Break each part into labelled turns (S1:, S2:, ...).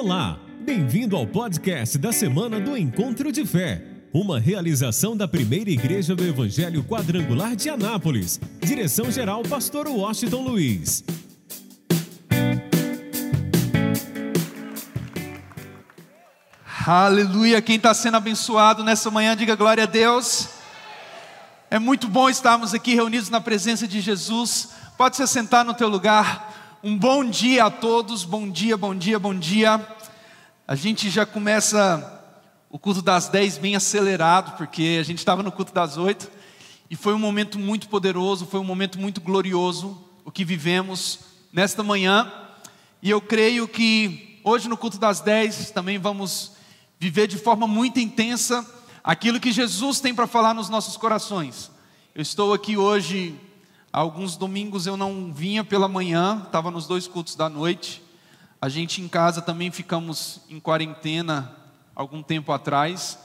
S1: Olá, bem-vindo ao podcast da semana do Encontro de Fé, uma realização da primeira igreja do Evangelho Quadrangular de Anápolis. Direção-geral, Pastor Washington Luiz.
S2: Aleluia, quem está sendo abençoado nessa manhã, diga glória a Deus. É muito bom estarmos aqui reunidos na presença de Jesus. Pode se sentar no teu lugar. Um bom dia a todos, bom dia, bom dia, bom dia. A gente já começa o culto das 10 bem acelerado, porque a gente estava no culto das 8 e foi um momento muito poderoso, foi um momento muito glorioso o que vivemos nesta manhã. E eu creio que hoje no culto das 10 também vamos viver de forma muito intensa aquilo que Jesus tem para falar nos nossos corações. Eu estou aqui hoje Alguns domingos eu não vinha pela manhã, estava nos dois cultos da noite. A gente em casa também ficamos em quarentena algum tempo atrás.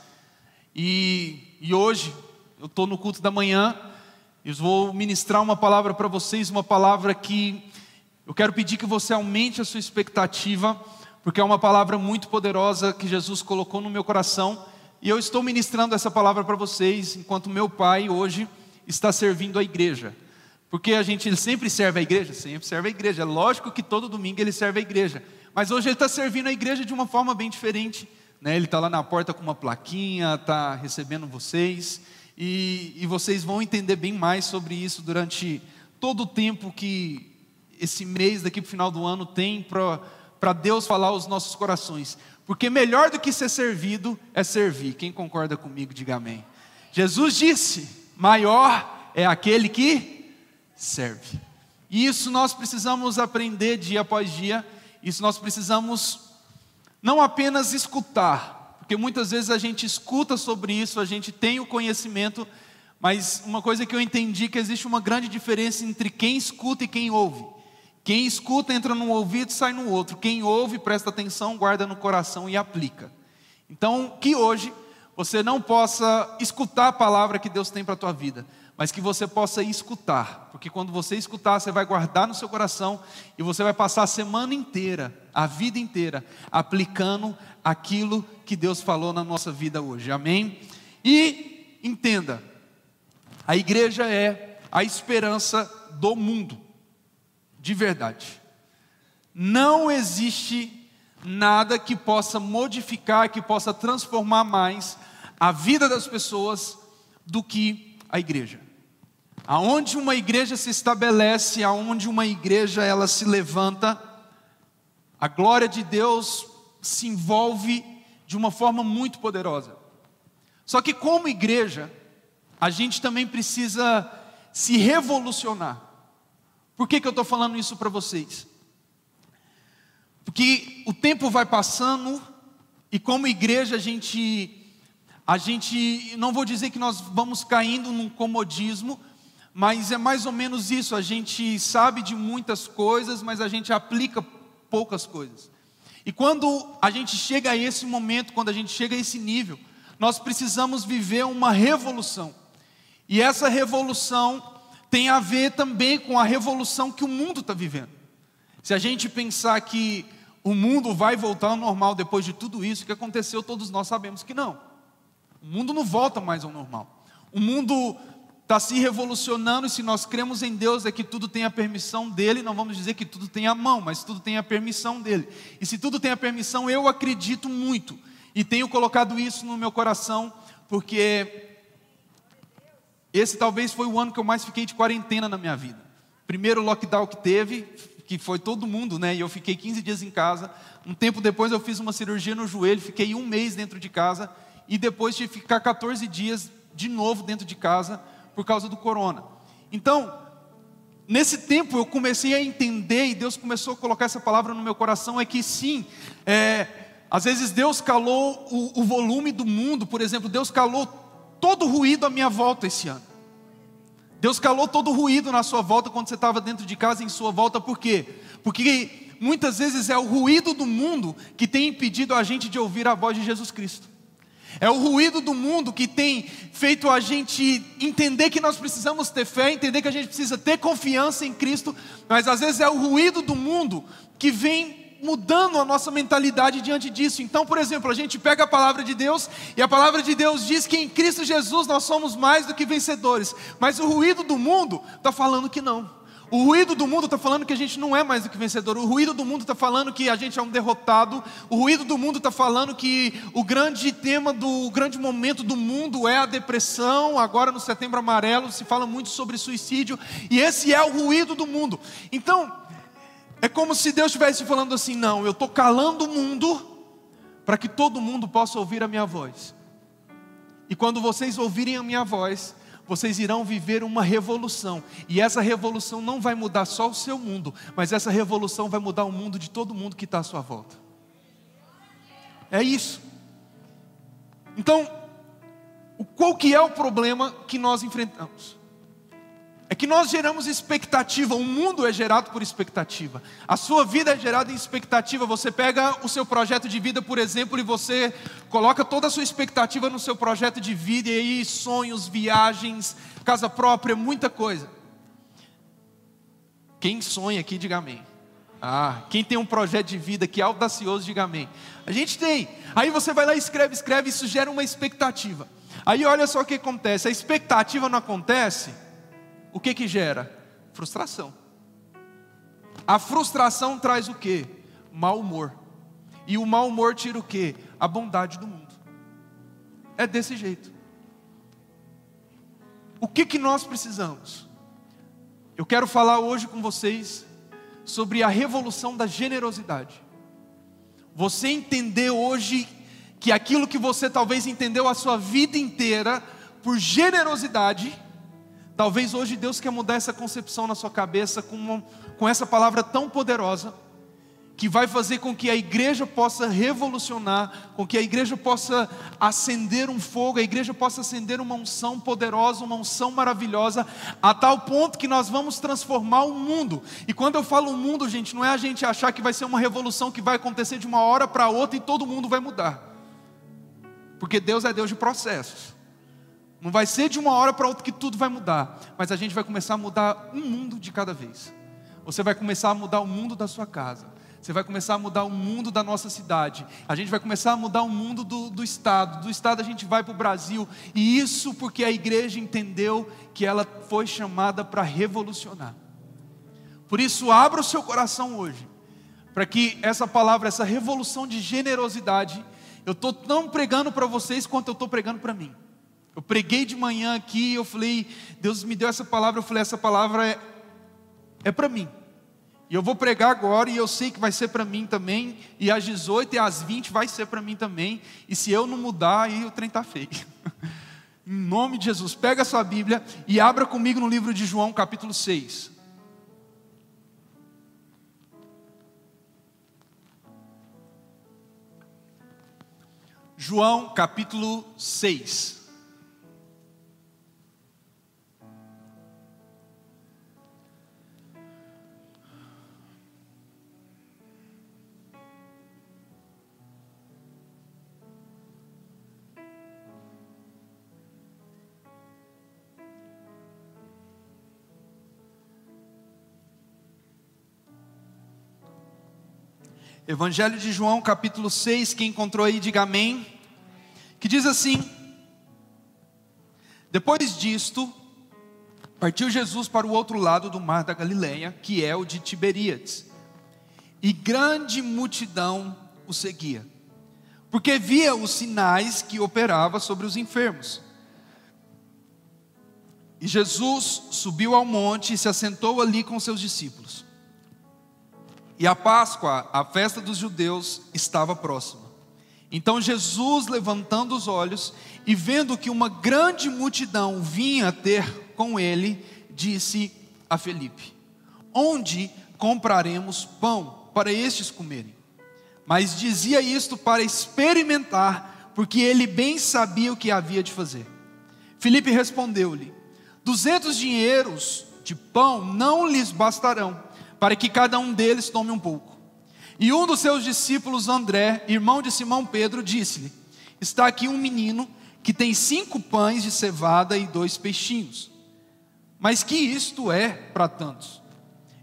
S2: E, e hoje eu estou no culto da manhã. Eu vou ministrar uma palavra para vocês, uma palavra que eu quero pedir que você aumente a sua expectativa, porque é uma palavra muito poderosa que Jesus colocou no meu coração. E eu estou ministrando essa palavra para vocês, enquanto meu pai hoje está servindo a igreja. Porque a gente ele sempre serve a igreja? Sempre serve a igreja. É lógico que todo domingo ele serve a igreja. Mas hoje ele está servindo a igreja de uma forma bem diferente. Né? Ele está lá na porta com uma plaquinha, está recebendo vocês. E, e vocês vão entender bem mais sobre isso durante todo o tempo que esse mês daqui para o final do ano tem para Deus falar aos nossos corações. Porque melhor do que ser servido é servir. Quem concorda comigo, diga amém. Jesus disse: maior é aquele que serve. E isso nós precisamos aprender dia após dia, isso nós precisamos não apenas escutar, porque muitas vezes a gente escuta sobre isso, a gente tem o conhecimento, mas uma coisa que eu entendi que existe uma grande diferença entre quem escuta e quem ouve. Quem escuta entra num ouvido e sai no outro. Quem ouve, presta atenção, guarda no coração e aplica. Então, que hoje você não possa escutar a palavra que Deus tem para a tua vida, mas que você possa escutar, porque quando você escutar, você vai guardar no seu coração e você vai passar a semana inteira, a vida inteira, aplicando aquilo que Deus falou na nossa vida hoje, amém? E entenda, a igreja é a esperança do mundo, de verdade. Não existe nada que possa modificar, que possa transformar mais a vida das pessoas do que a igreja. Aonde uma igreja se estabelece, aonde uma igreja ela se levanta, a glória de Deus se envolve de uma forma muito poderosa. Só que como igreja, a gente também precisa se revolucionar. Por que, que eu estou falando isso para vocês? Porque o tempo vai passando e como igreja a gente a gente, não vou dizer que nós vamos caindo num comodismo, mas é mais ou menos isso. A gente sabe de muitas coisas, mas a gente aplica poucas coisas. E quando a gente chega a esse momento, quando a gente chega a esse nível, nós precisamos viver uma revolução. E essa revolução tem a ver também com a revolução que o mundo está vivendo. Se a gente pensar que o mundo vai voltar ao normal depois de tudo isso que aconteceu, todos nós sabemos que não. O mundo não volta mais ao normal. O mundo está se revolucionando, e se nós cremos em Deus, é que tudo tem a permissão dele, não vamos dizer que tudo tem a mão, mas tudo tem a permissão dele. E se tudo tem a permissão, eu acredito muito, e tenho colocado isso no meu coração, porque esse talvez foi o ano que eu mais fiquei de quarentena na minha vida. Primeiro lockdown que teve, que foi todo mundo, né? E eu fiquei 15 dias em casa. Um tempo depois eu fiz uma cirurgia no joelho, fiquei um mês dentro de casa e depois que ficar 14 dias de novo dentro de casa por causa do corona. Então, nesse tempo eu comecei a entender e Deus começou a colocar essa palavra no meu coração é que sim, é, às vezes Deus calou o, o volume do mundo, por exemplo, Deus calou todo o ruído à minha volta esse ano. Deus calou todo o ruído na sua volta quando você estava dentro de casa, em sua volta, por quê? Porque muitas vezes é o ruído do mundo que tem impedido a gente de ouvir a voz de Jesus Cristo. É o ruído do mundo que tem feito a gente entender que nós precisamos ter fé, entender que a gente precisa ter confiança em Cristo, mas às vezes é o ruído do mundo que vem mudando a nossa mentalidade diante disso. Então, por exemplo, a gente pega a palavra de Deus e a palavra de Deus diz que em Cristo Jesus nós somos mais do que vencedores, mas o ruído do mundo está falando que não. O ruído do mundo está falando que a gente não é mais do que vencedor. O ruído do mundo está falando que a gente é um derrotado. O ruído do mundo está falando que o grande tema do o grande momento do mundo é a depressão. Agora no Setembro Amarelo se fala muito sobre suicídio e esse é o ruído do mundo. Então é como se Deus estivesse falando assim: não, eu estou calando o mundo para que todo mundo possa ouvir a minha voz. E quando vocês ouvirem a minha voz, vocês irão viver uma revolução. E essa revolução não vai mudar só o seu mundo, mas essa revolução vai mudar o mundo de todo mundo que está à sua volta. É isso. Então, qual que é o problema que nós enfrentamos? É que nós geramos expectativa, o mundo é gerado por expectativa. A sua vida é gerada em expectativa. Você pega o seu projeto de vida, por exemplo, e você coloca toda a sua expectativa no seu projeto de vida, e aí sonhos, viagens, casa própria, muita coisa. Quem sonha aqui, diga amém. Ah, quem tem um projeto de vida que é audacioso, diga amém. A gente tem. Aí você vai lá e escreve, escreve, isso gera uma expectativa. Aí olha só o que acontece: a expectativa não acontece o que que gera? Frustração. A frustração traz o que? Mau humor. E o mau humor tira o que? A bondade do mundo. É desse jeito. O que que nós precisamos? Eu quero falar hoje com vocês sobre a revolução da generosidade. Você entender hoje que aquilo que você talvez entendeu a sua vida inteira por generosidade Talvez hoje Deus quer mudar essa concepção na sua cabeça com, uma, com essa palavra tão poderosa, que vai fazer com que a igreja possa revolucionar, com que a igreja possa acender um fogo, a igreja possa acender uma unção poderosa, uma unção maravilhosa, a tal ponto que nós vamos transformar o mundo. E quando eu falo mundo, gente, não é a gente achar que vai ser uma revolução que vai acontecer de uma hora para outra e todo mundo vai mudar. Porque Deus é Deus de processos. Não vai ser de uma hora para outra que tudo vai mudar, mas a gente vai começar a mudar um mundo de cada vez. Você vai começar a mudar o mundo da sua casa. Você vai começar a mudar o mundo da nossa cidade. A gente vai começar a mudar o mundo do, do Estado. Do Estado a gente vai para o Brasil. E isso porque a igreja entendeu que ela foi chamada para revolucionar. Por isso, abra o seu coração hoje. Para que essa palavra, essa revolução de generosidade, eu estou tão pregando para vocês quanto eu estou pregando para mim. Eu preguei de manhã aqui, eu falei, Deus me deu essa palavra, eu falei, essa palavra é, é para mim. E eu vou pregar agora e eu sei que vai ser para mim também, e às 18 e às 20 vai ser para mim também. E se eu não mudar, aí o trem está feio. em nome de Jesus, pega a sua Bíblia e abra comigo no livro de João, capítulo 6. João capítulo 6. Evangelho de João, capítulo 6, quem encontrou aí, diga amém. Que diz assim: Depois disto, partiu Jesus para o outro lado do mar da Galileia, que é o de Tiberíades, e grande multidão o seguia, porque via os sinais que operava sobre os enfermos. E Jesus subiu ao monte e se assentou ali com seus discípulos. E a Páscoa, a festa dos judeus, estava próxima. Então Jesus, levantando os olhos e vendo que uma grande multidão vinha ter com ele, disse a Felipe: Onde compraremos pão para estes comerem? Mas dizia isto para experimentar, porque ele bem sabia o que havia de fazer. Felipe respondeu-lhe: Duzentos dinheiros de pão não lhes bastarão para que cada um deles tome um pouco. E um dos seus discípulos, André, irmão de Simão Pedro, disse-lhe: Está aqui um menino que tem cinco pães de cevada e dois peixinhos. Mas que isto é para tantos?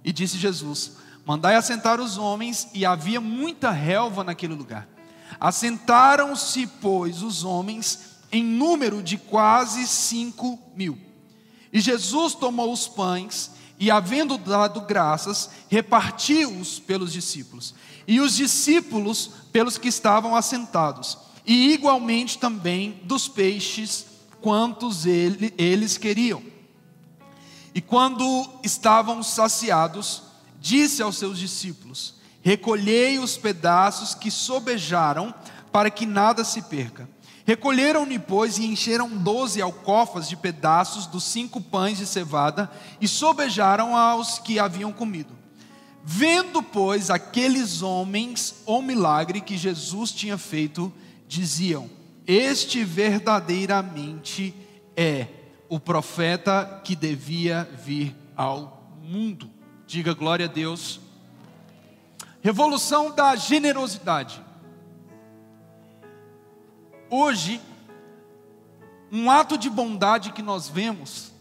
S2: E disse Jesus: Mandai assentar os homens, e havia muita relva naquele lugar. Assentaram-se, pois, os homens em número de quase cinco mil. E Jesus tomou os pães e, havendo dado graças, repartiu-os pelos discípulos, e os discípulos pelos que estavam assentados, e igualmente também dos peixes, quantos ele, eles queriam. E quando estavam saciados, disse aos seus discípulos: Recolhei os pedaços que sobejaram, para que nada se perca. Recolheram-lhe, pois, e encheram doze alcofas de pedaços dos cinco pães de cevada, e sobejaram aos que haviam comido. Vendo, pois, aqueles homens o milagre que Jesus tinha feito, diziam: Este verdadeiramente é o profeta que devia vir ao mundo. Diga glória a Deus. Revolução da generosidade. Hoje, um ato de bondade que nós vemos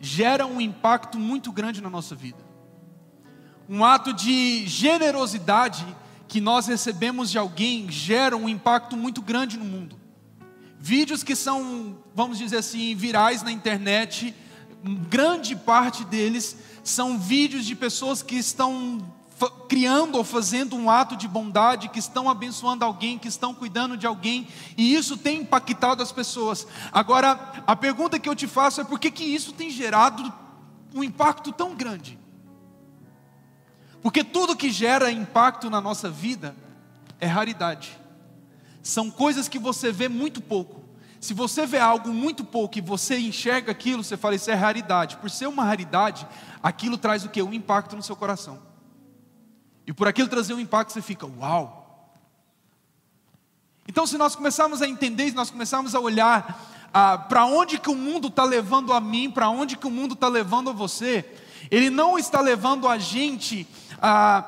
S2: gera um impacto muito grande na nossa vida. Um ato de generosidade que nós recebemos de alguém gera um impacto muito grande no mundo. Vídeos que são, vamos dizer assim, virais na internet, grande parte deles são vídeos de pessoas que estão criando ou fazendo um ato de bondade, que estão abençoando alguém, que estão cuidando de alguém, e isso tem impactado as pessoas. Agora, a pergunta que eu te faço é por que, que isso tem gerado um impacto tão grande? Porque tudo que gera impacto na nossa vida é raridade. São coisas que você vê muito pouco. Se você vê algo muito pouco e você enxerga aquilo, você fala, isso é raridade. Por ser uma raridade, aquilo traz o que? Um impacto no seu coração. E por aquilo trazer um impacto, você fica, uau! Então, se nós começarmos a entender, se nós começarmos a olhar ah, para onde que o mundo está levando a mim, para onde que o mundo está levando a você, ele não está levando a gente a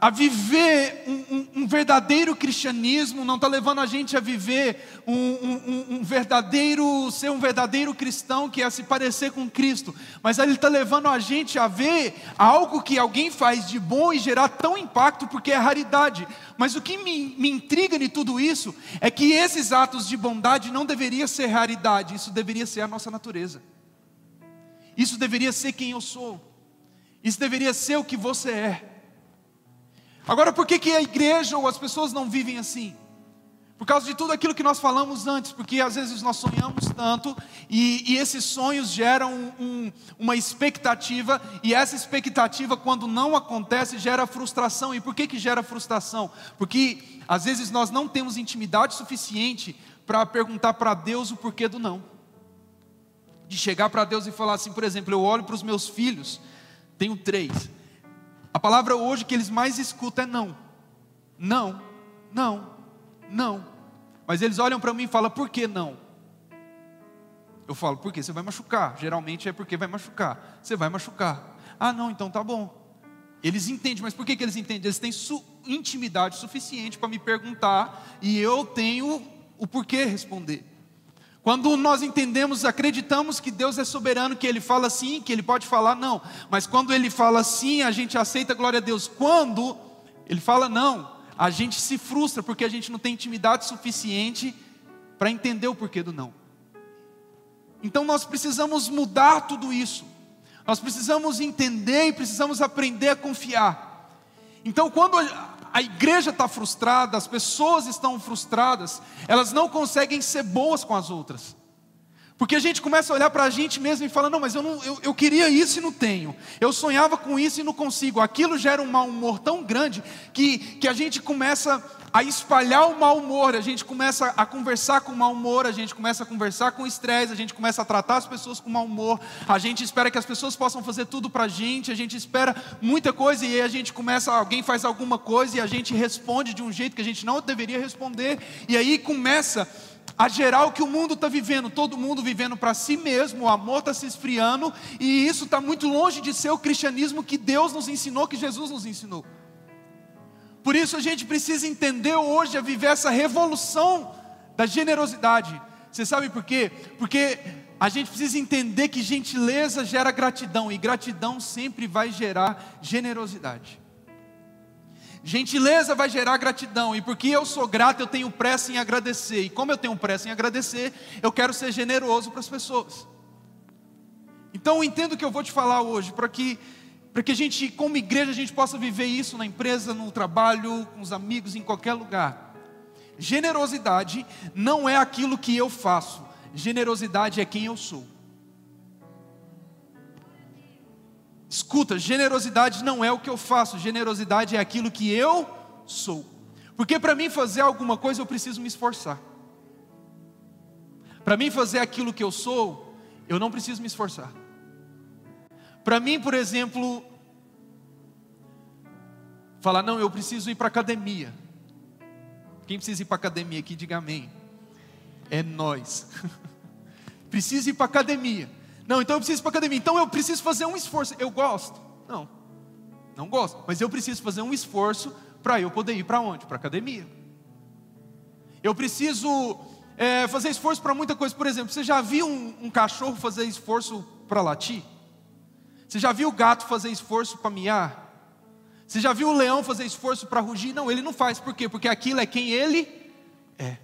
S2: a, viver um, um, um, verdadeiro cristianismo, não está levando a gente a viver um, um, verdadeiro, ser um verdadeiro cristão que é se parecer com Cristo, mas ele está levando a gente a ver algo que alguém faz de bom e gerar tão impacto porque é raridade. Mas o que me, me intriga de tudo isso é que esses atos de bondade não deveria ser raridade, isso deveria ser a nossa natureza. Isso deveria ser quem eu sou. Isso deveria ser o que você é. Agora, por que, que a igreja ou as pessoas não vivem assim? Por causa de tudo aquilo que nós falamos antes, porque às vezes nós sonhamos tanto e, e esses sonhos geram um, uma expectativa, e essa expectativa, quando não acontece, gera frustração. E por que, que gera frustração? Porque às vezes nós não temos intimidade suficiente para perguntar para Deus o porquê do não. De chegar para Deus e falar assim, por exemplo, eu olho para os meus filhos, tenho três. A palavra hoje que eles mais escutam é não. Não, não, não. Mas eles olham para mim e falam, por que não? Eu falo, porque você vai machucar. Geralmente é porque vai machucar. Você vai machucar. Ah, não, então tá bom. Eles entendem, mas por que, que eles entendem? Eles têm su intimidade suficiente para me perguntar e eu tenho o porquê responder. Quando nós entendemos, acreditamos que Deus é soberano, que Ele fala sim, que Ele pode falar não. Mas quando Ele fala sim, a gente aceita, glória a Deus. Quando Ele fala não, a gente se frustra porque a gente não tem intimidade suficiente para entender o porquê do não. Então nós precisamos mudar tudo isso. Nós precisamos entender e precisamos aprender a confiar. Então, quando a igreja está frustrada, as pessoas estão frustradas, elas não conseguem ser boas com as outras. Porque a gente começa a olhar para a gente mesmo e fala: não, mas eu, não, eu, eu queria isso e não tenho. Eu sonhava com isso e não consigo. Aquilo gera um mau humor tão grande que, que a gente começa a espalhar o mau humor, a gente começa a conversar com mau humor, a gente começa a conversar com estresse, a gente começa a tratar as pessoas com mau humor, a gente espera que as pessoas possam fazer tudo para a gente, a gente espera muita coisa e aí a gente começa, alguém faz alguma coisa e a gente responde de um jeito que a gente não deveria responder, e aí começa a gerar o que o mundo está vivendo, todo mundo vivendo para si mesmo, o amor está se esfriando, e isso está muito longe de ser o cristianismo que Deus nos ensinou, que Jesus nos ensinou. Por isso a gente precisa entender hoje a viver essa revolução da generosidade. Você sabe por quê? Porque a gente precisa entender que gentileza gera gratidão e gratidão sempre vai gerar generosidade. Gentileza vai gerar gratidão, e porque eu sou grato, eu tenho pressa em agradecer, e como eu tenho pressa em agradecer, eu quero ser generoso para as pessoas. Então, entendo o que eu vou te falar hoje, para que, para que a gente, como igreja, a gente possa viver isso na empresa, no trabalho, com os amigos, em qualquer lugar. Generosidade não é aquilo que eu faço, generosidade é quem eu sou. Escuta, generosidade não é o que eu faço, generosidade é aquilo que eu sou. Porque para mim fazer alguma coisa eu preciso me esforçar. Para mim fazer aquilo que eu sou, eu não preciso me esforçar. Para mim, por exemplo, falar, não, eu preciso ir para academia. Quem precisa ir para academia aqui, diga amém. É nós. precisa ir para academia. Não, então eu preciso ir para academia. Então eu preciso fazer um esforço. Eu gosto? Não, não gosto. Mas eu preciso fazer um esforço para eu poder ir para onde? Para academia. Eu preciso é, fazer esforço para muita coisa. Por exemplo, você já viu um, um cachorro fazer esforço para latir? Você já viu o gato fazer esforço para miar? Você já viu o leão fazer esforço para rugir? Não, ele não faz. Por quê? Porque aquilo é quem ele é.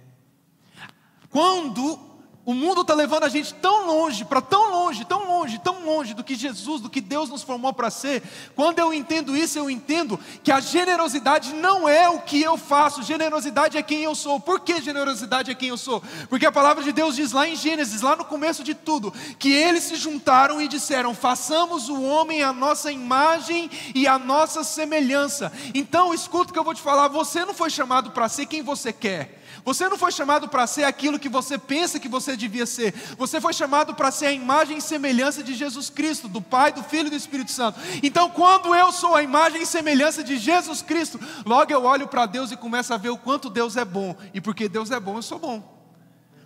S2: Quando o mundo está levando a gente tão longe, para tão longe, tão longe, tão longe do que Jesus, do que Deus nos formou para ser. Quando eu entendo isso, eu entendo que a generosidade não é o que eu faço, generosidade é quem eu sou. Por que generosidade é quem eu sou? Porque a palavra de Deus diz lá em Gênesis, lá no começo de tudo, que eles se juntaram e disseram: façamos o homem a nossa imagem e a nossa semelhança. Então, escuta o que eu vou te falar: você não foi chamado para ser quem você quer. Você não foi chamado para ser aquilo que você pensa que você devia ser. Você foi chamado para ser a imagem e semelhança de Jesus Cristo, do Pai, do Filho e do Espírito Santo. Então, quando eu sou a imagem e semelhança de Jesus Cristo, logo eu olho para Deus e começo a ver o quanto Deus é bom. E porque Deus é bom, eu sou bom.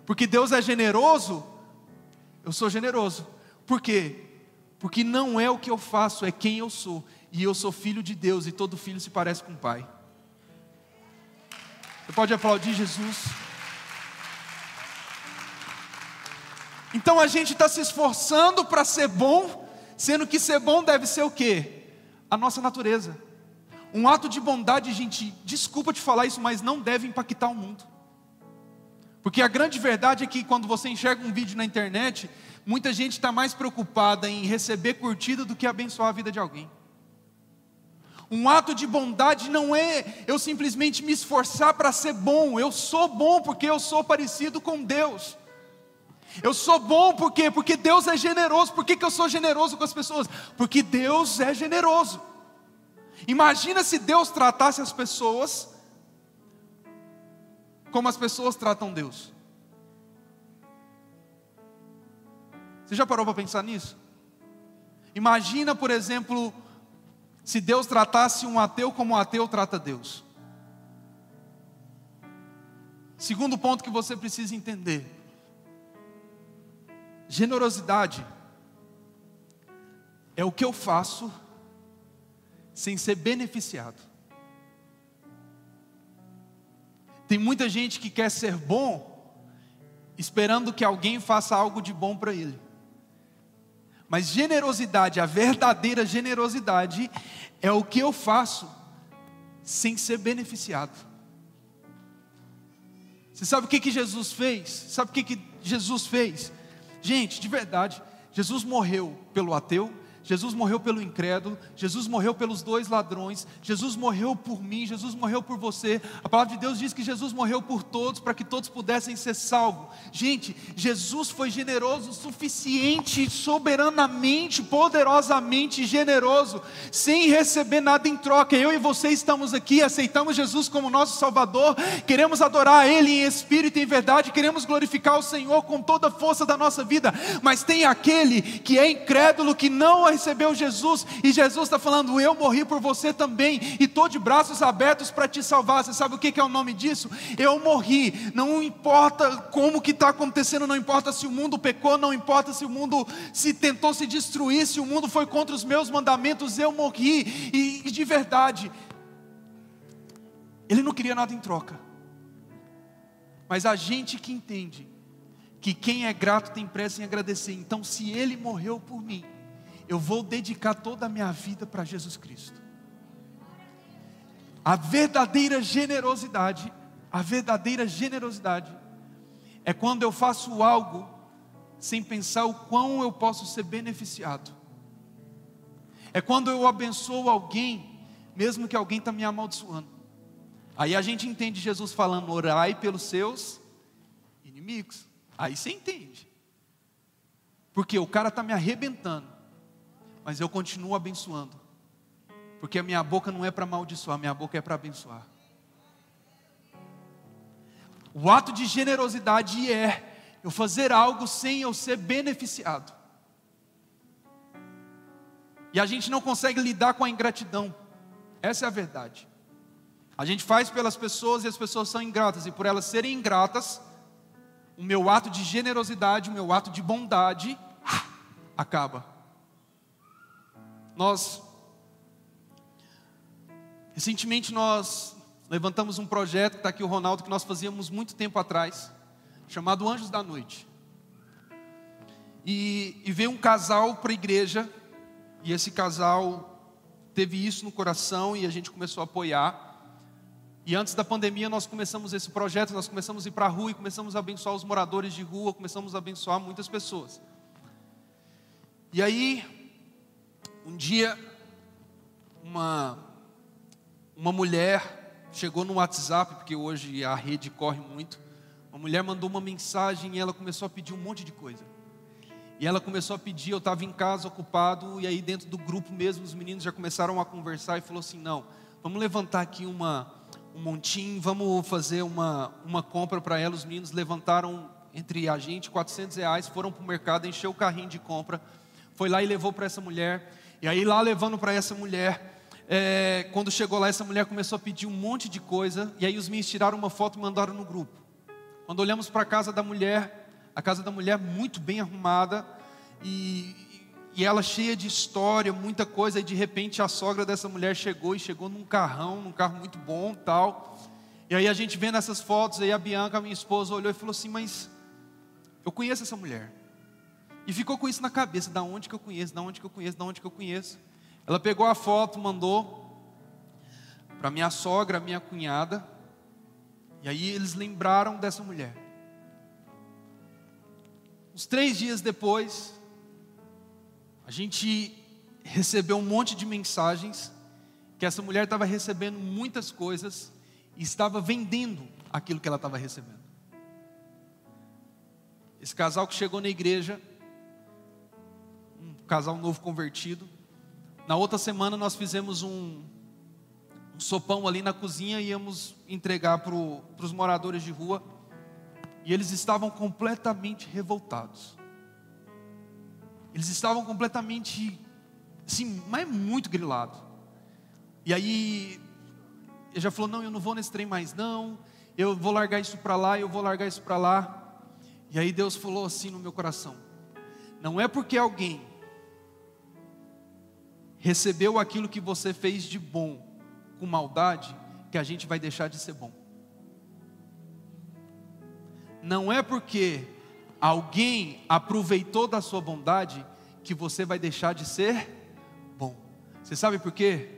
S2: Porque Deus é generoso, eu sou generoso. Por quê? Porque não é o que eu faço, é quem eu sou. E eu sou filho de Deus, e todo filho se parece com o Pai. Você pode aplaudir Jesus. Então a gente está se esforçando para ser bom, sendo que ser bom deve ser o quê? A nossa natureza. Um ato de bondade, gente, desculpa te falar isso, mas não deve impactar o mundo. Porque a grande verdade é que quando você enxerga um vídeo na internet, muita gente está mais preocupada em receber curtida do que abençoar a vida de alguém. Um ato de bondade não é eu simplesmente me esforçar para ser bom. Eu sou bom porque eu sou parecido com Deus. Eu sou bom por quê? Porque Deus é generoso. Por que, que eu sou generoso com as pessoas? Porque Deus é generoso. Imagina se Deus tratasse as pessoas como as pessoas tratam Deus. Você já parou para pensar nisso? Imagina, por exemplo, se Deus tratasse um ateu como um ateu trata Deus. Segundo ponto que você precisa entender: generosidade é o que eu faço sem ser beneficiado. Tem muita gente que quer ser bom, esperando que alguém faça algo de bom para ele. Mas generosidade, a verdadeira generosidade, é o que eu faço sem ser beneficiado. Você sabe o que, que Jesus fez? Sabe o que, que Jesus fez? Gente, de verdade, Jesus morreu pelo ateu, Jesus morreu pelo incrédulo, Jesus morreu pelos dois ladrões, Jesus morreu por mim, Jesus morreu por você. A palavra de Deus diz que Jesus morreu por todos, para que todos pudessem ser salvos. Gente, Jesus foi generoso o suficiente, soberanamente, poderosamente generoso, sem receber nada em troca. Eu e você estamos aqui, aceitamos Jesus como nosso Salvador, queremos adorar Ele em espírito e em verdade, queremos glorificar o Senhor com toda a força da nossa vida, mas tem aquele que é incrédulo, que não recebeu Jesus, e Jesus está falando: Eu morri por você também, e estou de braços abertos para te salvar. Você sabe o que é o nome disso? Eu morri, não importa como que está acontecendo, não importa se o mundo pecou, não importa se o mundo se tentou se destruir, se o mundo foi contra os meus mandamentos, eu morri, e, e de verdade, ele não queria nada em troca. Mas a gente que entende que quem é grato tem pressa em agradecer. Então, se ele morreu por mim, eu vou dedicar toda a minha vida para Jesus Cristo. A verdadeira generosidade, a verdadeira generosidade é quando eu faço algo sem pensar o quão eu posso ser beneficiado. É quando eu abençoo alguém, mesmo que alguém está me amaldiçoando. Aí a gente entende Jesus falando: orai pelos seus inimigos. Aí você entende. Porque o cara está me arrebentando, mas eu continuo abençoando. Porque a minha boca não é para amaldiçoar, minha boca é para abençoar. O ato de generosidade é eu fazer algo sem eu ser beneficiado. E a gente não consegue lidar com a ingratidão. Essa é a verdade. A gente faz pelas pessoas e as pessoas são ingratas, e por elas serem ingratas, o meu ato de generosidade, o meu ato de bondade acaba. Nós recentemente nós levantamos um projeto, está aqui o Ronaldo, que nós fazíamos muito tempo atrás, chamado Anjos da Noite. E, e veio um casal para a igreja, e esse casal teve isso no coração e a gente começou a apoiar. E antes da pandemia nós começamos esse projeto, nós começamos a ir para a rua e começamos a abençoar os moradores de rua, começamos a abençoar muitas pessoas. E aí, um dia, uma, uma mulher chegou no WhatsApp, porque hoje a rede corre muito. Uma mulher mandou uma mensagem e ela começou a pedir um monte de coisa. E ela começou a pedir, eu estava em casa ocupado, e aí dentro do grupo mesmo, os meninos já começaram a conversar e falou assim: não, vamos levantar aqui uma um montinho, vamos fazer uma, uma compra para ela. Os meninos levantaram entre a gente 400 reais, foram para o mercado, encheu o carrinho de compra, foi lá e levou para essa mulher. E aí, lá levando para essa mulher, é, quando chegou lá, essa mulher começou a pedir um monte de coisa, e aí os meninos tiraram uma foto e mandaram no grupo. Quando olhamos para a casa da mulher, a casa da mulher muito bem arrumada, e, e ela cheia de história, muita coisa, e de repente a sogra dessa mulher chegou e chegou num carrão, num carro muito bom, tal. E aí a gente vendo essas fotos, aí a Bianca, minha esposa, olhou e falou assim: "Mas eu conheço essa mulher". E ficou com isso na cabeça, da onde que eu conheço, da onde que eu conheço, da onde que eu conheço. Ela pegou a foto, mandou para minha sogra, minha cunhada. E aí eles lembraram dessa mulher. Uns três dias depois, a gente recebeu um monte de mensagens que essa mulher estava recebendo muitas coisas e estava vendendo aquilo que ela estava recebendo. Esse casal que chegou na igreja, casal novo convertido, na outra semana nós fizemos um, um sopão ali na cozinha e íamos entregar para os moradores de rua. E eles estavam completamente revoltados. Eles estavam completamente, assim, mas muito grilado. E aí, ele já falou: Não, eu não vou nesse trem mais, não. Eu vou largar isso para lá, eu vou largar isso para lá. E aí Deus falou assim no meu coração: Não é porque alguém recebeu aquilo que você fez de bom com maldade que a gente vai deixar de ser bom. Não é porque alguém aproveitou da sua bondade, que você vai deixar de ser bom. Você sabe por quê?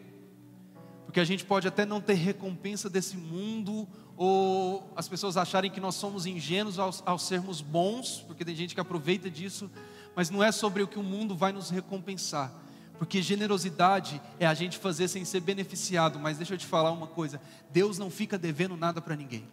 S2: Porque a gente pode até não ter recompensa desse mundo, ou as pessoas acharem que nós somos ingênuos ao, ao sermos bons, porque tem gente que aproveita disso, mas não é sobre o que o mundo vai nos recompensar. Porque generosidade é a gente fazer sem ser beneficiado, mas deixa eu te falar uma coisa: Deus não fica devendo nada para ninguém.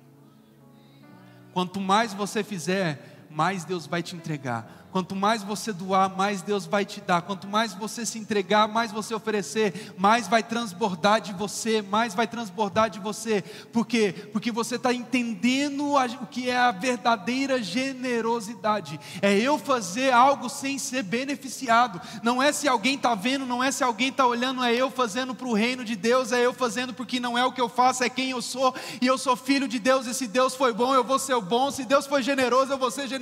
S2: Quanto mais você fizer, mais Deus vai te entregar. Quanto mais você doar, mais Deus vai te dar. Quanto mais você se entregar, mais você oferecer, mais vai transbordar de você, mais vai transbordar de você. Por quê? Porque você está entendendo o que é a verdadeira generosidade. É eu fazer algo sem ser beneficiado. Não é se alguém está vendo, não é se alguém está olhando, é eu fazendo para o reino de Deus, é eu fazendo porque não é o que eu faço, é quem eu sou. E eu sou filho de Deus, e se Deus foi bom, eu vou ser bom. Se Deus foi generoso, eu vou ser generoso.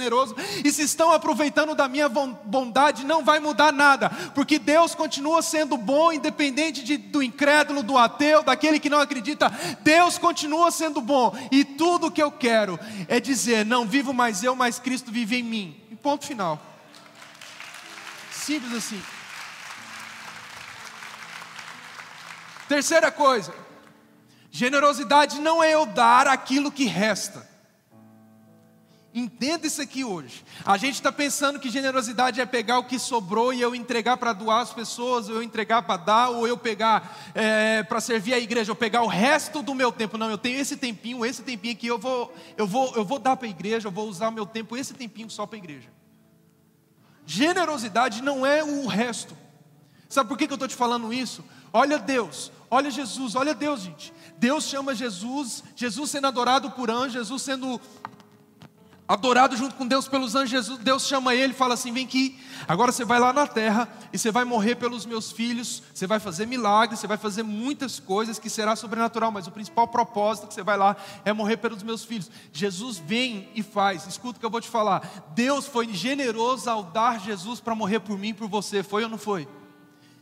S2: E se estão aproveitando da minha bondade, não vai mudar nada, porque Deus continua sendo bom, independente de, do incrédulo, do ateu, daquele que não acredita, Deus continua sendo bom, e tudo que eu quero é dizer: não vivo mais eu, mas Cristo vive em mim. E ponto final. Simples assim. Terceira coisa, Generosidade não é eu dar aquilo que resta. Entenda isso aqui hoje. A gente está pensando que generosidade é pegar o que sobrou e eu entregar para doar as pessoas, ou eu entregar para dar, ou eu pegar é, para servir a igreja, ou pegar o resto do meu tempo. Não, eu tenho esse tempinho, esse tempinho aqui, eu vou, eu vou, eu vou dar para a igreja, eu vou usar o meu tempo, esse tempinho só para a igreja. Generosidade não é o resto. Sabe por que, que eu estou te falando isso? Olha Deus, olha Jesus, olha Deus, gente. Deus chama Jesus, Jesus sendo adorado por anjos, Jesus sendo adorado junto com Deus pelos anjos, Deus chama ele e fala assim: vem aqui, agora você vai lá na terra e você vai morrer pelos meus filhos, você vai fazer milagres, você vai fazer muitas coisas que será sobrenatural, mas o principal propósito que você vai lá é morrer pelos meus filhos. Jesus vem e faz, escuta o que eu vou te falar: Deus foi generoso ao dar Jesus para morrer por mim e por você, foi ou não foi?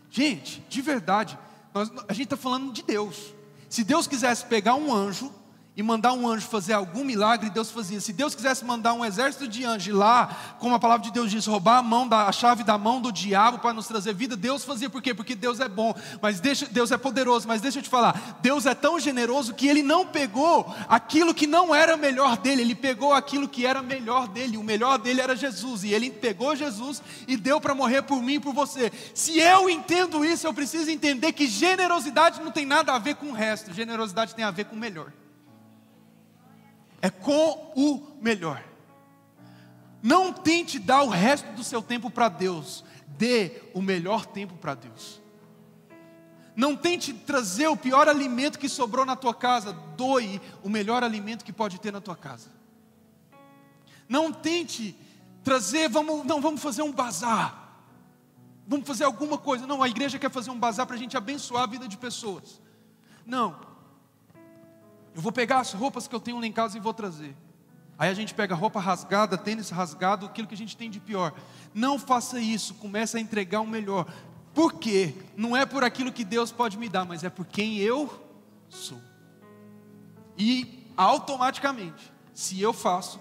S2: Gente, de verdade, nós, a gente está falando de Deus. Se Deus quisesse pegar um anjo, e mandar um anjo fazer algum milagre, Deus fazia. Se Deus quisesse mandar um exército de anjos lá, como a palavra de Deus diz, roubar a mão da a chave da mão do diabo para nos trazer vida, Deus fazia por quê? Porque Deus é bom, mas deixa, Deus é poderoso, mas deixa eu te falar, Deus é tão generoso que ele não pegou aquilo que não era melhor dele, ele pegou aquilo que era melhor dele. O melhor dele era Jesus, e ele pegou Jesus e deu para morrer por mim e por você. Se eu entendo isso, eu preciso entender que generosidade não tem nada a ver com o resto, generosidade tem a ver com o melhor é com o melhor. Não tente dar o resto do seu tempo para Deus, dê o melhor tempo para Deus. Não tente trazer o pior alimento que sobrou na tua casa, doe o melhor alimento que pode ter na tua casa. Não tente trazer, vamos, não, vamos fazer um bazar. Vamos fazer alguma coisa. Não, a igreja quer fazer um bazar para a gente abençoar a vida de pessoas. Não, eu vou pegar as roupas que eu tenho lá em casa e vou trazer. Aí a gente pega roupa rasgada, tênis rasgado, aquilo que a gente tem de pior. Não faça isso, comece a entregar o melhor. Por quê? Não é por aquilo que Deus pode me dar, mas é por quem eu sou. E automaticamente, se eu faço,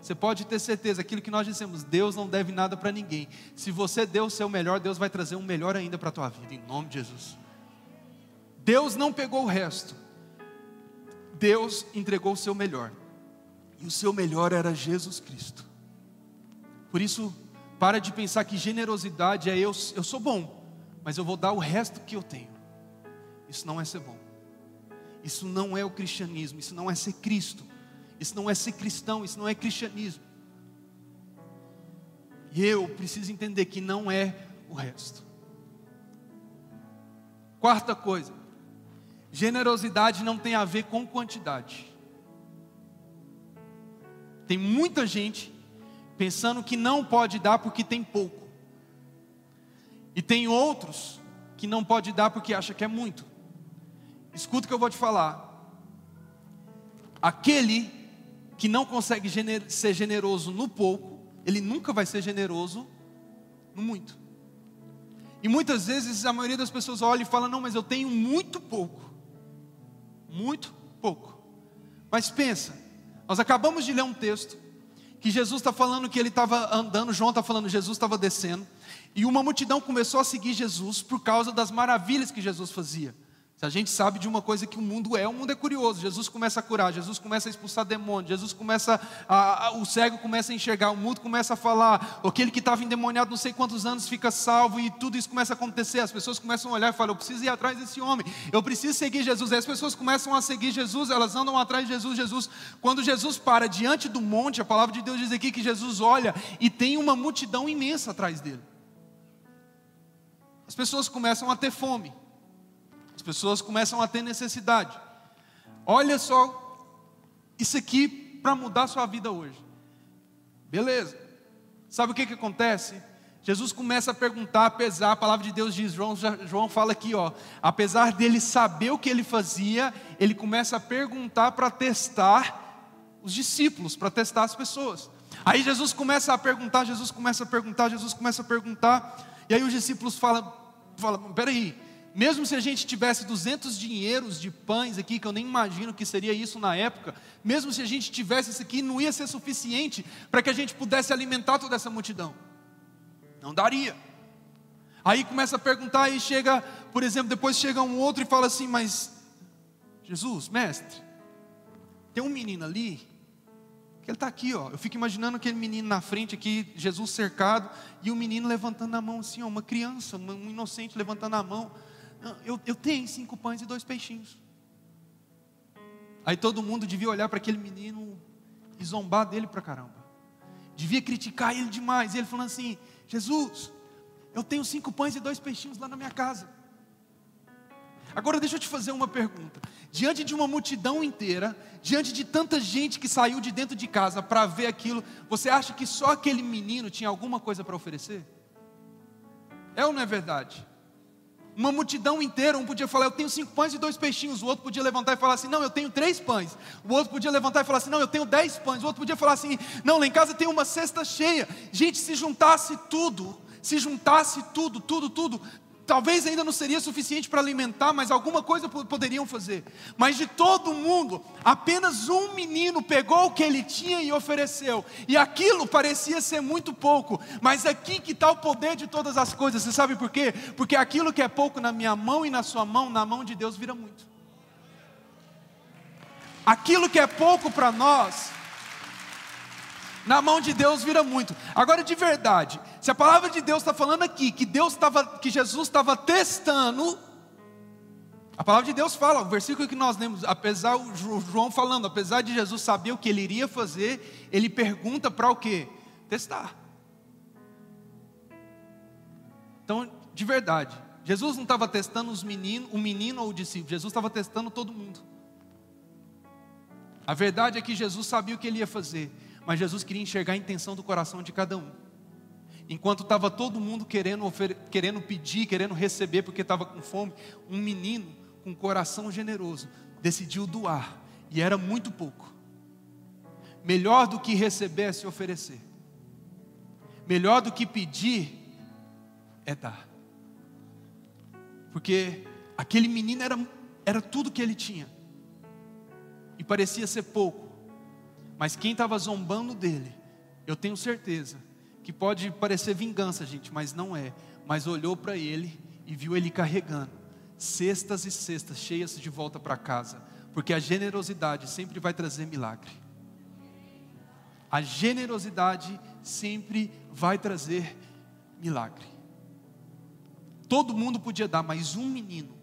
S2: você pode ter certeza, aquilo que nós dissemos, Deus não deve nada para ninguém. Se você deu o seu melhor, Deus vai trazer um melhor ainda para a tua vida, em nome de Jesus. Deus não pegou o resto, Deus entregou o seu melhor. E o seu melhor era Jesus Cristo. Por isso, para de pensar que generosidade é eu, eu sou bom, mas eu vou dar o resto que eu tenho. Isso não é ser bom. Isso não é o cristianismo, isso não é ser Cristo. Isso não é ser cristão, isso não é cristianismo. E eu preciso entender que não é o resto. Quarta coisa, Generosidade não tem a ver com quantidade. Tem muita gente pensando que não pode dar porque tem pouco. E tem outros que não pode dar porque acha que é muito. Escuta o que eu vou te falar. Aquele que não consegue gener ser generoso no pouco, ele nunca vai ser generoso no muito. E muitas vezes a maioria das pessoas olha e fala: Não, mas eu tenho muito pouco muito pouco. Mas pensa, nós acabamos de ler um texto que Jesus está falando que ele estava andando, João está falando, Jesus estava descendo, e uma multidão começou a seguir Jesus por causa das maravilhas que Jesus fazia. Se a gente sabe de uma coisa que o mundo é, o mundo é curioso. Jesus começa a curar, Jesus começa a expulsar demônios, Jesus começa a, a, o cego começa a enxergar, o mundo começa a falar, aquele que estava endemoniado não sei quantos anos fica salvo e tudo isso começa a acontecer. As pessoas começam a olhar e falam: "Eu preciso ir atrás desse homem. Eu preciso seguir Jesus". Aí as pessoas começam a seguir Jesus, elas andam atrás de Jesus, Jesus. Quando Jesus para diante do monte, a palavra de Deus diz aqui que Jesus olha e tem uma multidão imensa atrás dele. As pessoas começam a ter fome pessoas começam a ter necessidade. Olha só isso aqui para mudar sua vida hoje. Beleza. Sabe o que, que acontece? Jesus começa a perguntar, apesar, a palavra de Deus diz, João, João fala aqui, ó, apesar dele saber o que ele fazia, ele começa a perguntar para testar os discípulos, para testar as pessoas. Aí Jesus começa a perguntar, Jesus começa a perguntar, Jesus começa a perguntar, e aí os discípulos falam, falam peraí, mesmo se a gente tivesse 200 dinheiros de pães aqui, que eu nem imagino que seria isso na época, mesmo se a gente tivesse isso aqui, não ia ser suficiente para que a gente pudesse alimentar toda essa multidão. Não daria. Aí começa a perguntar e chega, por exemplo, depois chega um outro e fala assim: Mas Jesus, mestre, tem um menino ali, que ele está aqui, ó. Eu fico imaginando aquele menino na frente aqui, Jesus cercado, e o menino levantando a mão assim, ó, uma criança, um inocente levantando a mão. Eu, eu tenho cinco pães e dois peixinhos. Aí todo mundo devia olhar para aquele menino e zombar dele para caramba. Devia criticar ele demais. E ele falando assim: Jesus, eu tenho cinco pães e dois peixinhos lá na minha casa. Agora deixa eu te fazer uma pergunta. Diante de uma multidão inteira, diante de tanta gente que saiu de dentro de casa para ver aquilo, você acha que só aquele menino tinha alguma coisa para oferecer? É ou não é verdade? Uma multidão inteira, um podia falar, eu tenho cinco pães e dois peixinhos, o outro podia levantar e falar assim, não, eu tenho três pães, o outro podia levantar e falar assim, não, eu tenho dez pães, o outro podia falar assim, não, lá em casa tem uma cesta cheia. Gente, se juntasse tudo, se juntasse tudo, tudo, tudo, Talvez ainda não seria suficiente para alimentar, mas alguma coisa poderiam fazer. Mas de todo mundo, apenas um menino pegou o que ele tinha e ofereceu. E aquilo parecia ser muito pouco. Mas aqui que está o poder de todas as coisas. Você sabe por quê? Porque aquilo que é pouco na minha mão e na sua mão, na mão de Deus vira muito. Aquilo que é pouco para nós, na mão de Deus vira muito. Agora, de verdade, se a palavra de Deus está falando aqui que Deus estava, que Jesus estava testando, a palavra de Deus fala, o versículo que nós lemos, apesar o João falando, apesar de Jesus saber o que ele iria fazer, ele pergunta para o quê? Testar. Então, de verdade, Jesus não estava testando os meninos, o menino ou o discípulo, Jesus estava testando todo mundo. A verdade é que Jesus sabia o que ele ia fazer. Mas Jesus queria enxergar a intenção do coração de cada um. Enquanto estava todo mundo querendo, querendo pedir, querendo receber, porque estava com fome, um menino com coração generoso decidiu doar, e era muito pouco. Melhor do que receber é se oferecer, melhor do que pedir é dar, porque aquele menino era, era tudo que ele tinha, e parecia ser pouco, mas quem estava zombando dele, eu tenho certeza que pode parecer vingança, gente, mas não é. Mas olhou para ele e viu ele carregando cestas e cestas cheias de volta para casa, porque a generosidade sempre vai trazer milagre. A generosidade sempre vai trazer milagre. Todo mundo podia dar, mas um menino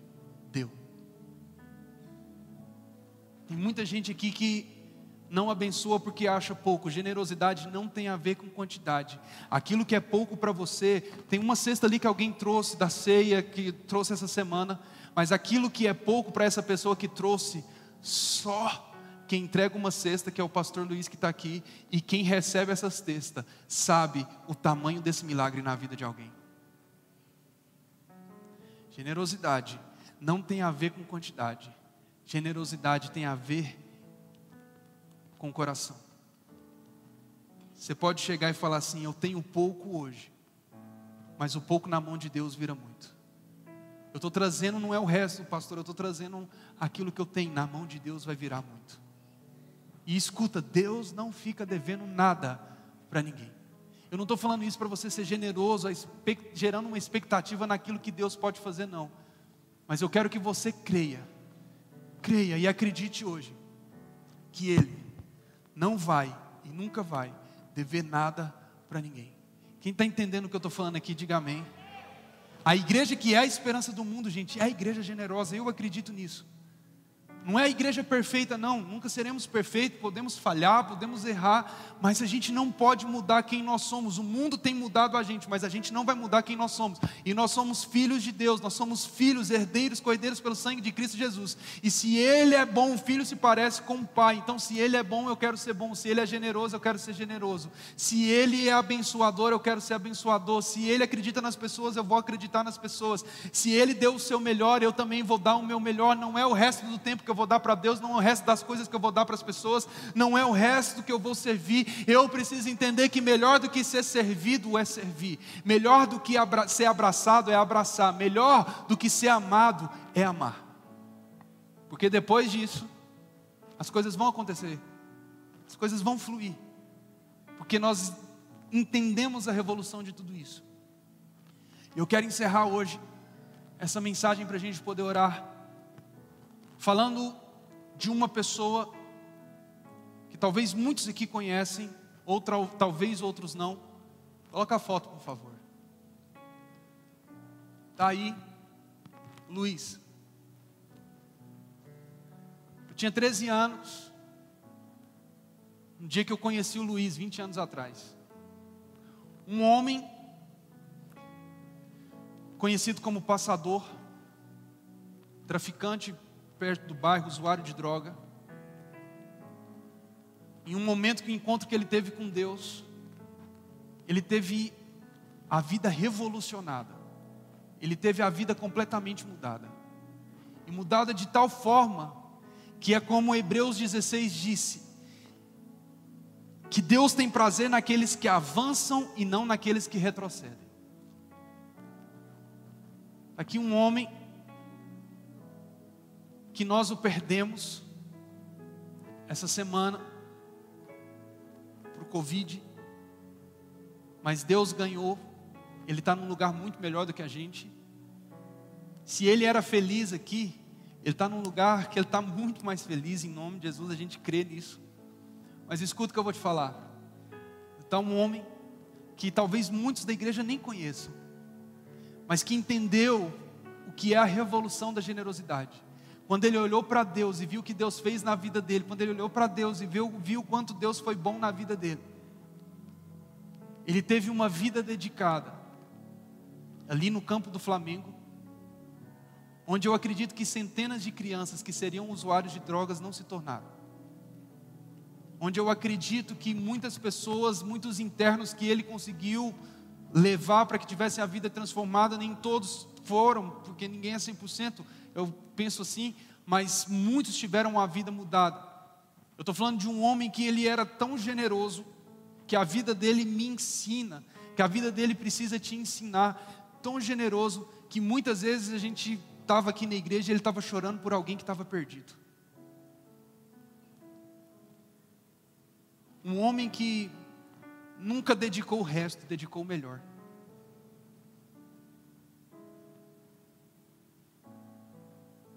S2: deu. Tem muita gente aqui que não abençoa porque acha pouco. Generosidade não tem a ver com quantidade. Aquilo que é pouco para você, tem uma cesta ali que alguém trouxe da ceia, que trouxe essa semana, mas aquilo que é pouco para essa pessoa que trouxe, só quem entrega uma cesta, que é o pastor Luiz que está aqui, e quem recebe essa cesta, sabe o tamanho desse milagre na vida de alguém. Generosidade não tem a ver com quantidade, generosidade tem a ver com o coração. Você pode chegar e falar assim: Eu tenho pouco hoje, mas o pouco na mão de Deus vira muito. Eu estou trazendo, não é o resto, pastor, eu estou trazendo aquilo que eu tenho, na mão de Deus vai virar muito. E escuta, Deus não fica devendo nada para ninguém. Eu não estou falando isso para você ser generoso, gerando uma expectativa naquilo que Deus pode fazer, não. Mas eu quero que você creia, creia e acredite hoje, que Ele não vai e nunca vai dever nada para ninguém. Quem está entendendo o que eu estou falando aqui, diga amém. A igreja que é a esperança do mundo, gente, é a igreja generosa, eu acredito nisso. Não é a igreja perfeita, não. Nunca seremos perfeitos, podemos falhar, podemos errar, mas a gente não pode mudar quem nós somos. O mundo tem mudado a gente, mas a gente não vai mudar quem nós somos. E nós somos filhos de Deus, nós somos filhos, herdeiros, coideiros pelo sangue de Cristo Jesus. E se Ele é bom, o filho se parece com o pai. Então, se Ele é bom, eu quero ser bom. Se Ele é generoso, eu quero ser generoso. Se Ele é abençoador, eu quero ser abençoador. Se Ele acredita nas pessoas, eu vou acreditar nas pessoas. Se Ele deu o seu melhor, eu também vou dar o meu melhor. Não é o resto do tempo que eu vou dar para Deus, não é o resto das coisas que eu vou dar para as pessoas, não é o resto que eu vou servir. Eu preciso entender que melhor do que ser servido é servir, melhor do que abra ser abraçado é abraçar, melhor do que ser amado é amar. Porque depois disso, as coisas vão acontecer, as coisas vão fluir, porque nós entendemos a revolução de tudo isso. Eu quero encerrar hoje essa mensagem para a gente poder orar falando de uma pessoa que talvez muitos aqui conhecem, ou talvez outros não. Coloca a foto, por favor. Está aí, Luiz. Eu tinha 13 anos, no dia que eu conheci o Luiz, 20 anos atrás. Um homem conhecido como passador, traficante perto do bairro, usuário de droga. Em um momento que o encontro que ele teve com Deus, ele teve a vida revolucionada. Ele teve a vida completamente mudada. E mudada de tal forma que é como Hebreus 16 disse: que Deus tem prazer naqueles que avançam e não naqueles que retrocedem. Aqui um homem que nós o perdemos essa semana para o Covid, mas Deus ganhou, Ele está num lugar muito melhor do que a gente. Se Ele era feliz aqui, Ele está num lugar que Ele está muito mais feliz, em nome de Jesus, a gente crê nisso. Mas escuta o que eu vou te falar. Está um homem que talvez muitos da igreja nem conheçam, mas que entendeu o que é a revolução da generosidade. Quando ele olhou para Deus e viu o que Deus fez na vida dele, quando ele olhou para Deus e viu, viu o quanto Deus foi bom na vida dele, ele teve uma vida dedicada ali no campo do Flamengo, onde eu acredito que centenas de crianças que seriam usuários de drogas não se tornaram. Onde eu acredito que muitas pessoas, muitos internos que ele conseguiu levar para que tivessem a vida transformada, nem todos foram, porque ninguém é 100%, eu penso assim, mas muitos tiveram a vida mudada. Eu estou falando de um homem que ele era tão generoso, que a vida dele me ensina, que a vida dele precisa te ensinar, tão generoso, que muitas vezes a gente estava aqui na igreja e ele estava chorando por alguém que estava perdido. Um homem que nunca dedicou o resto, dedicou o melhor.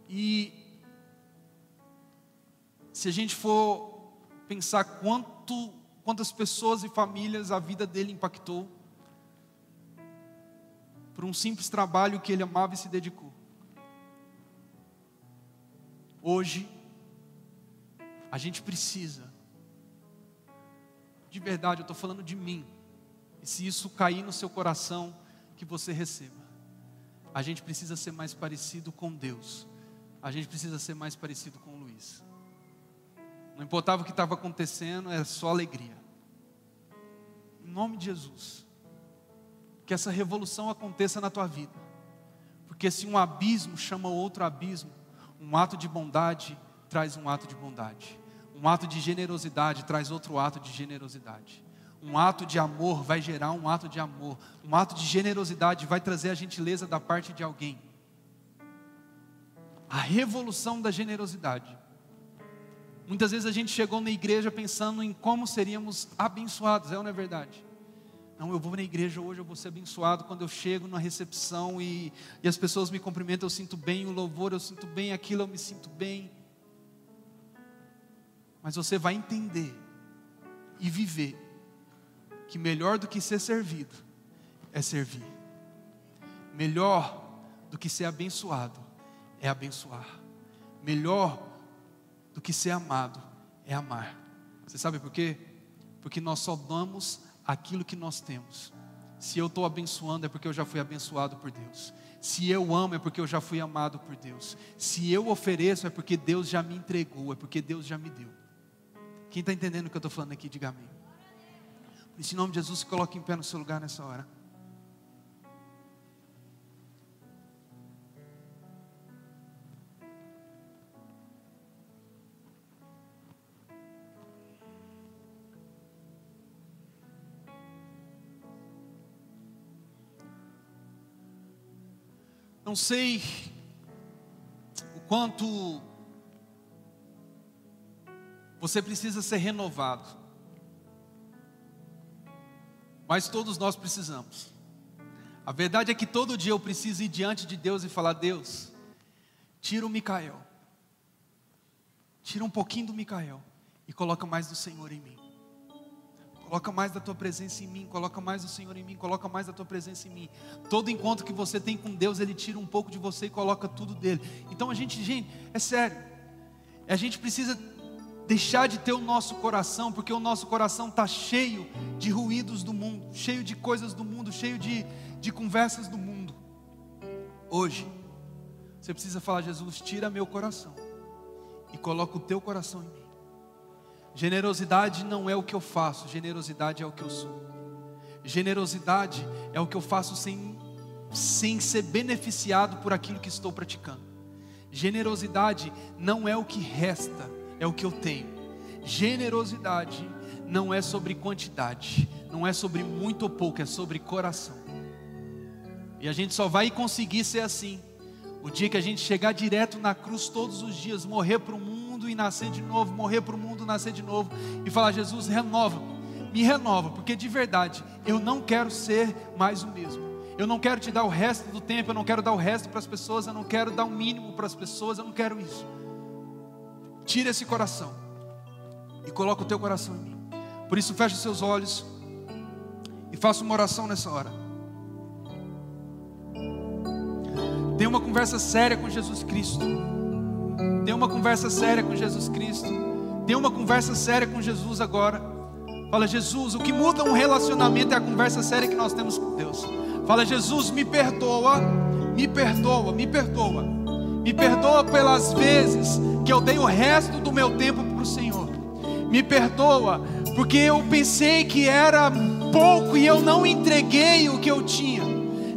S2: E se a gente for pensar quanto, quantas pessoas e famílias a vida dele impactou, por um simples trabalho que ele amava e se dedicou. Hoje, a gente precisa de verdade, eu estou falando de mim. E se isso cair no seu coração, que você receba. A gente precisa ser mais parecido com Deus. A gente precisa ser mais parecido com o Luiz. Não importava o que estava acontecendo, era só alegria. Em nome de Jesus. Que essa revolução aconteça na tua vida. Porque se um abismo chama outro abismo, um ato de bondade traz um ato de bondade. Um ato de generosidade traz outro ato de generosidade. Um ato de amor vai gerar um ato de amor. Um ato de generosidade vai trazer a gentileza da parte de alguém. A revolução da generosidade. Muitas vezes a gente chegou na igreja pensando em como seríamos abençoados, é ou não é verdade? Não, eu vou na igreja hoje, eu vou ser abençoado quando eu chego na recepção e, e as pessoas me cumprimentam, eu sinto bem, o louvor eu sinto bem, aquilo eu me sinto bem mas você vai entender e viver que melhor do que ser servido é servir. Melhor do que ser abençoado é abençoar. Melhor do que ser amado é amar. Você sabe por quê? Porque nós só damos aquilo que nós temos. Se eu estou abençoando é porque eu já fui abençoado por Deus. Se eu amo é porque eu já fui amado por Deus. Se eu ofereço é porque Deus já me entregou, é porque Deus já me deu. Quem está entendendo o que eu estou falando aqui, diga amém. Em nome de Jesus, coloque em pé no seu lugar nessa hora. Não sei o quanto você precisa ser renovado. Mas todos nós precisamos. A verdade é que todo dia eu preciso ir diante de Deus e falar: Deus, tira o Micael, tira um pouquinho do Micael e coloca mais do Senhor em mim. Coloca mais da tua presença em mim, coloca mais do Senhor em mim, coloca mais da tua presença em mim. Todo encontro que você tem com Deus, Ele tira um pouco de você e coloca tudo dele. Então a gente, gente, é sério, a gente precisa deixar de ter o nosso coração, porque o nosso coração está cheio de ruídos do mundo, cheio de coisas do mundo, cheio de, de conversas do mundo. Hoje, você precisa falar: Jesus, tira meu coração e coloca o teu coração em mim. Generosidade não é o que eu faço, generosidade é o que eu sou. Generosidade é o que eu faço sem, sem ser beneficiado por aquilo que estou praticando. Generosidade não é o que resta, é o que eu tenho. Generosidade não é sobre quantidade, não é sobre muito ou pouco, é sobre coração. E a gente só vai conseguir ser assim o dia que a gente chegar direto na cruz todos os dias, morrer para o mundo e nascer de novo, morrer para o mundo, nascer de novo e falar: Jesus, renova, me renova, porque de verdade eu não quero ser mais o mesmo. Eu não quero te dar o resto do tempo, eu não quero dar o resto para as pessoas, eu não quero dar o mínimo para as pessoas, eu não quero isso. Tira esse coração e coloca o teu coração em mim. Por isso, feche seus olhos e faça uma oração nessa hora. Tenha uma conversa séria com Jesus Cristo. Tenha uma conversa séria com Jesus Cristo. Tenha uma conversa séria com Jesus agora. Fala, Jesus, o que muda um relacionamento é a conversa séria que nós temos com Deus. Fala, Jesus, me perdoa, me perdoa, me perdoa. Me perdoa pelas vezes que eu dei o resto do meu tempo para o Senhor. Me perdoa, porque eu pensei que era pouco e eu não entreguei o que eu tinha.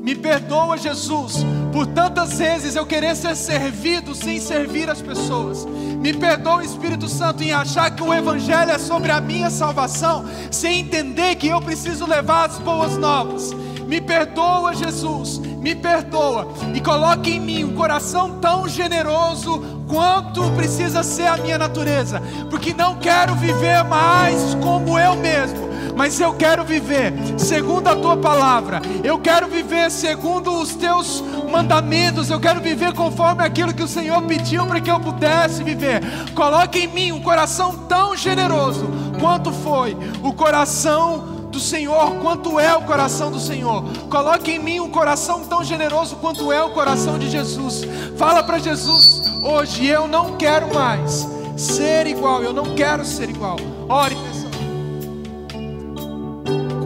S2: Me perdoa, Jesus, por tantas vezes eu querer ser servido sem servir as pessoas. Me perdoa, Espírito Santo, em achar que o Evangelho é sobre a minha salvação, sem entender que eu preciso levar as boas novas. Me perdoa, Jesus, me perdoa e coloque em mim um coração tão generoso quanto precisa ser a minha natureza, porque não quero viver mais como eu mesmo, mas eu quero viver segundo a tua palavra, eu quero viver segundo os teus mandamentos, eu quero viver conforme aquilo que o Senhor pediu para que eu pudesse viver. Coloque em mim um coração tão generoso quanto foi o coração do Senhor, quanto é o coração do Senhor. Coloque em mim um coração tão generoso quanto é o coração de Jesus. Fala para Jesus hoje: eu não quero mais ser igual, eu não quero ser igual. Ore nessa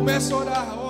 S2: Comece a orar.